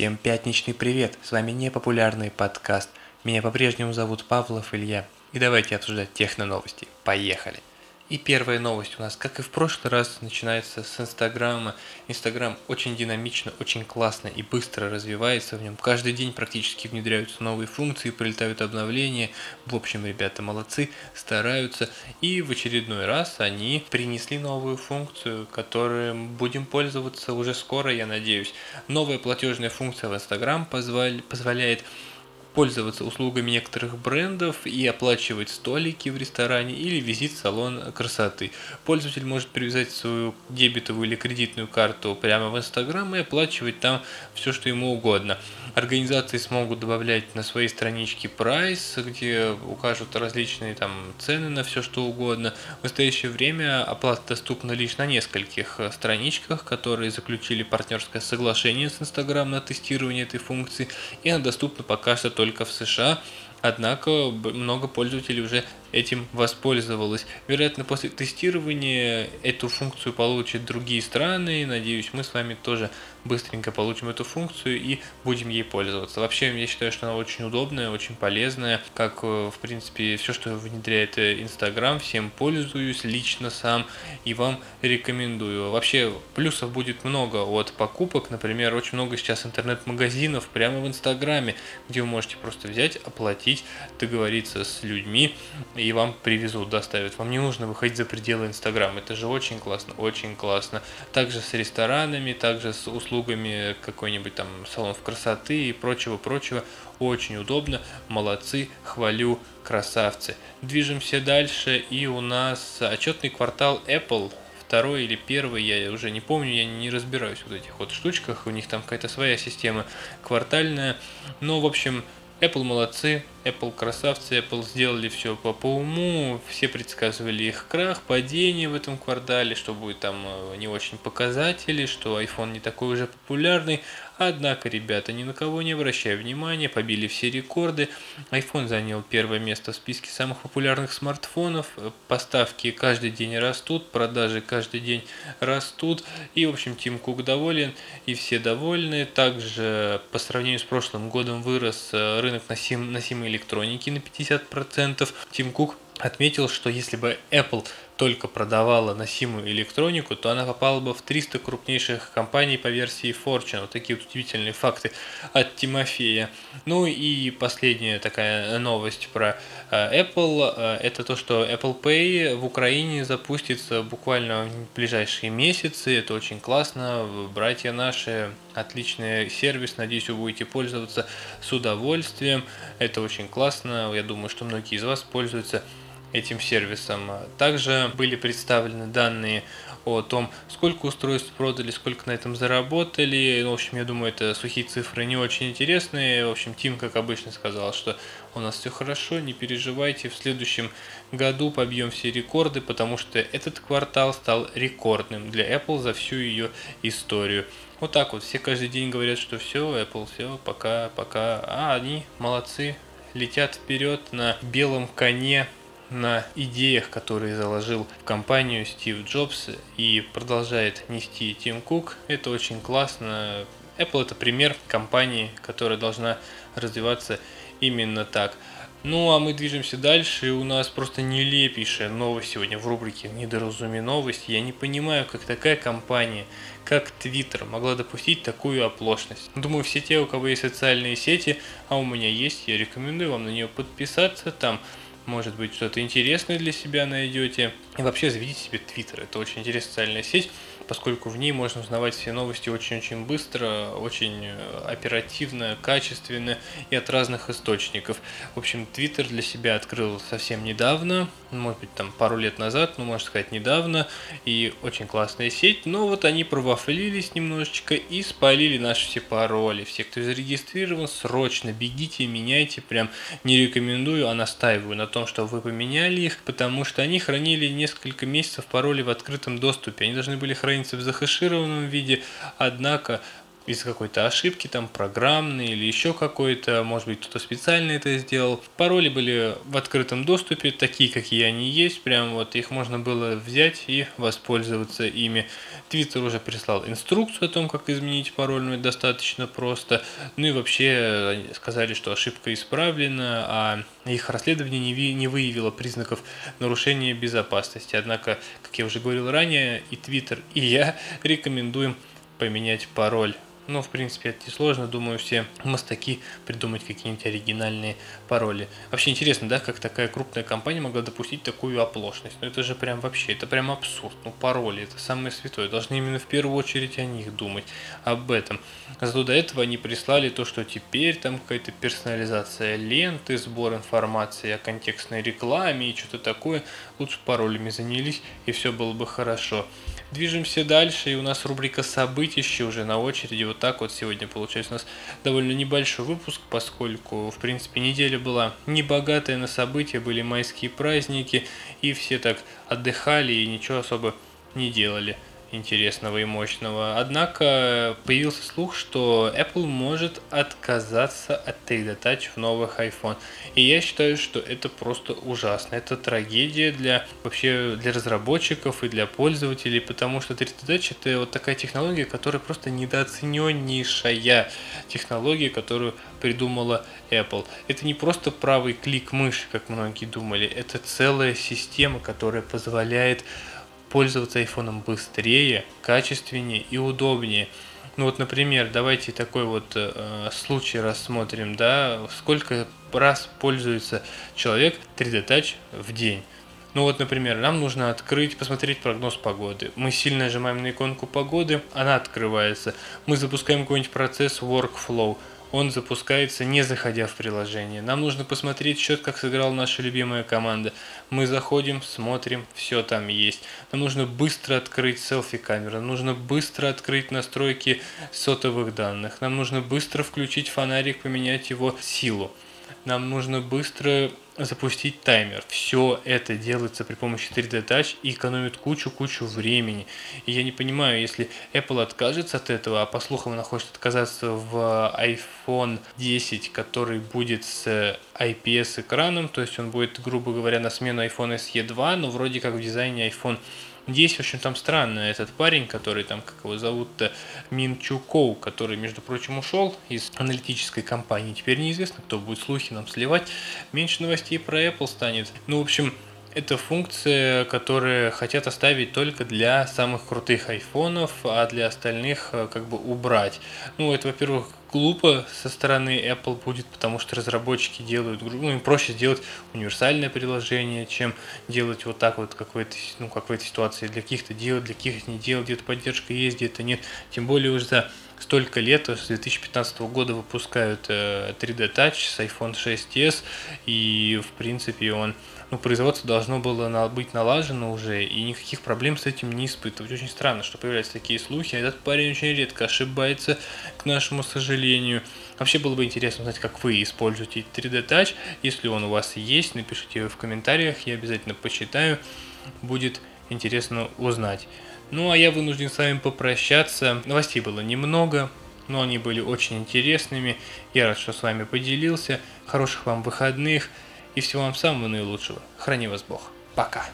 Всем пятничный привет! С вами непопулярный подкаст. Меня по-прежнему зовут Павлов Илья. И давайте обсуждать техно-новости. Поехали! И первая новость у нас, как и в прошлый раз, начинается с Инстаграма. Инстаграм очень динамично, очень классно и быстро развивается в нем. Каждый день практически внедряются новые функции, прилетают обновления. В общем, ребята молодцы, стараются. И в очередной раз они принесли новую функцию, которой будем пользоваться уже скоро, я надеюсь. Новая платежная функция в Инстаграм позволяет пользоваться услугами некоторых брендов и оплачивать столики в ресторане или визит в салон красоты. Пользователь может привязать свою дебетовую или кредитную карту прямо в Инстаграм и оплачивать там все, что ему угодно. Организации смогут добавлять на своей страничке прайс, где укажут различные там цены на все, что угодно. В настоящее время оплата доступна лишь на нескольких страничках, которые заключили партнерское соглашение с Инстаграм на тестирование этой функции, и она доступна пока что только в США, однако много пользователей уже этим воспользовалось. Вероятно, после тестирования эту функцию получат другие страны. Надеюсь, мы с вами тоже быстренько получим эту функцию и будем ей пользоваться. Вообще, я считаю, что она очень удобная, очень полезная, как, э, в принципе, все, что внедряет э, Инстаграм, всем пользуюсь лично сам и вам рекомендую. Вообще, плюсов будет много от покупок, например, очень много сейчас интернет-магазинов прямо в Инстаграме, где вы можете просто взять, оплатить, договориться с людьми, и вам привезут, доставят. Вам не нужно выходить за пределы Инстаграма. Это же очень классно, очень классно. Также с ресторанами, также с услугами какой-нибудь там салонов красоты и прочего-прочего. Очень удобно. Молодцы, хвалю, красавцы. Движемся дальше. И у нас отчетный квартал Apple второй или первый, я уже не помню, я не разбираюсь в вот этих вот штучках, у них там какая-то своя система квартальная. Но, в общем, Apple молодцы, Apple красавцы, Apple сделали все по, по уму, все предсказывали их крах, падение в этом квартале, что будет там э, не очень показатели, что iPhone не такой уже популярный, Однако, ребята, ни на кого не обращая внимания, побили все рекорды. iPhone занял первое место в списке самых популярных смартфонов. Поставки каждый день растут, продажи каждый день растут. И, в общем, Тим Кук доволен, и все довольны. Также по сравнению с прошлым годом вырос э, рынок носимой электроники на 50%. Тим Кук отметил, что если бы Apple только продавала носимую электронику, то она попала бы в 300 крупнейших компаний по версии Fortune. Вот такие вот удивительные факты от Тимофея. Ну и последняя такая новость про э, Apple. Э, это то, что Apple Pay в Украине запустится буквально в ближайшие месяцы. Это очень классно. Братья наши, отличный сервис. Надеюсь, вы будете пользоваться с удовольствием. Это очень классно. Я думаю, что многие из вас пользуются этим сервисом. Также были представлены данные о том, сколько устройств продали, сколько на этом заработали. Ну, в общем, я думаю, это сухие цифры не очень интересные. В общем, Тим, как обычно, сказал, что у нас все хорошо, не переживайте, в следующем году побьем все рекорды, потому что этот квартал стал рекордным для Apple за всю ее историю. Вот так вот, все каждый день говорят, что все, Apple, все, пока, пока. А они молодцы, летят вперед на белом коне на идеях, которые заложил в компанию Стив Джобс и продолжает нести Тим Кук. Это очень классно. Apple это пример компании, которая должна развиваться именно так. Ну, а мы движемся дальше, и у нас просто нелепейшая новость сегодня в рубрике «Недоразуме новости». Я не понимаю, как такая компания, как Twitter, могла допустить такую оплошность. Думаю, все те, у кого есть социальные сети, а у меня есть, я рекомендую вам на нее подписаться. Там может быть, что-то интересное для себя найдете. И вообще заведите себе Твиттер. Это очень интересная социальная сеть поскольку в ней можно узнавать все новости очень-очень быстро, очень э, оперативно, качественно и от разных источников. В общем, Твиттер для себя открыл совсем недавно, может быть, там пару лет назад, ну, можно сказать, недавно, и очень классная сеть, но вот они провафлились немножечко и спалили наши все пароли. Все, кто зарегистрирован, срочно бегите, меняйте, прям не рекомендую, а настаиваю на том, что вы поменяли их, потому что они хранили несколько месяцев пароли в открытом доступе, они должны были хранить хранится в захешированном виде, однако из какой-то ошибки, там программной или еще какой-то, может быть, кто-то специально это сделал. Пароли были в открытом доступе, такие, какие они есть, прям вот их можно было взять и воспользоваться ими. Твиттер уже прислал инструкцию о том, как изменить пароль, но это достаточно просто. Ну и вообще сказали, что ошибка исправлена, а их расследование не, не выявило признаков нарушения безопасности. Однако, как я уже говорил ранее, и Твиттер, и я рекомендуем поменять пароль ну, в принципе, это несложно. Думаю, все мастаки придумать какие-нибудь оригинальные пароли. Вообще интересно, да, как такая крупная компания могла допустить такую оплошность. Ну, это же прям вообще, это прям абсурд. Ну, пароли, это самое святое. Должны именно в первую очередь о них думать, об этом. Зато до этого они прислали то, что теперь там какая-то персонализация ленты, сбор информации о контекстной рекламе и что-то такое. Лучше паролями занялись, и все было бы хорошо. Движемся дальше, и у нас рубрика «Событища» уже на очереди. Вот так вот сегодня получается у нас довольно небольшой выпуск, поскольку, в принципе, неделя была небогатая на события, были майские праздники, и все так отдыхали и ничего особо не делали интересного и мощного. Однако появился слух, что Apple может отказаться от 3D Touch в новых iPhone. И я считаю, что это просто ужасно. Это трагедия для вообще для разработчиков и для пользователей, потому что 3D Touch это вот такая технология, которая просто недооцененнейшая технология, которую придумала Apple. Это не просто правый клик мыши, как многие думали, это целая система, которая позволяет пользоваться айфоном быстрее, качественнее и удобнее. Ну вот, например, давайте такой вот э, случай рассмотрим, да, сколько раз пользуется человек 3D Touch в день. Ну вот, например, нам нужно открыть, посмотреть прогноз погоды. Мы сильно нажимаем на иконку погоды, она открывается. Мы запускаем какой-нибудь процесс workflow – он запускается не заходя в приложение. Нам нужно посмотреть счет, как сыграла наша любимая команда. Мы заходим, смотрим, все там есть. Нам нужно быстро открыть селфи-камеру, нужно быстро открыть настройки сотовых данных, нам нужно быстро включить фонарик, поменять его силу. Нам нужно быстро запустить таймер. Все это делается при помощи 3D Touch и экономит кучу-кучу времени. И я не понимаю, если Apple откажется от этого, а по слухам она хочет отказаться в iPhone 10, который будет с IPS экраном, то есть он будет, грубо говоря, на смену iPhone SE 2, но вроде как в дизайне iPhone Здесь, в общем, там странно этот парень, который там, как его зовут-то, Мин Чукоу, который, между прочим, ушел из аналитической компании. Теперь неизвестно, кто будет слухи нам сливать. Меньше новостей про Apple станет. Ну, в общем, это функция, которую хотят оставить только для самых крутых айфонов, а для остальных э, как бы убрать. Ну, это, во-первых, глупо со стороны Apple будет, потому что разработчики делают, ну, им проще сделать универсальное приложение, чем делать вот так вот, как в этой, ну, как в этой ситуации. Для каких-то делать, для каких-то не делать, где-то поддержка есть, где-то нет. Тем более уже за столько лет, с 2015 года выпускают 3D э, Touch с iPhone 6s, и, в принципе, он ну, производство должно было быть налажено уже, и никаких проблем с этим не испытывать. Очень странно, что появляются такие слухи, а этот парень очень редко ошибается, к нашему сожалению. Вообще было бы интересно узнать, как вы используете 3D Touch. Если он у вас есть, напишите в комментариях, я обязательно почитаю. Будет интересно узнать. Ну а я вынужден с вами попрощаться. Новостей было немного, но они были очень интересными. Я рад, что с вами поделился. Хороших вам выходных и всего вам самого наилучшего. Храни вас Бог. Пока.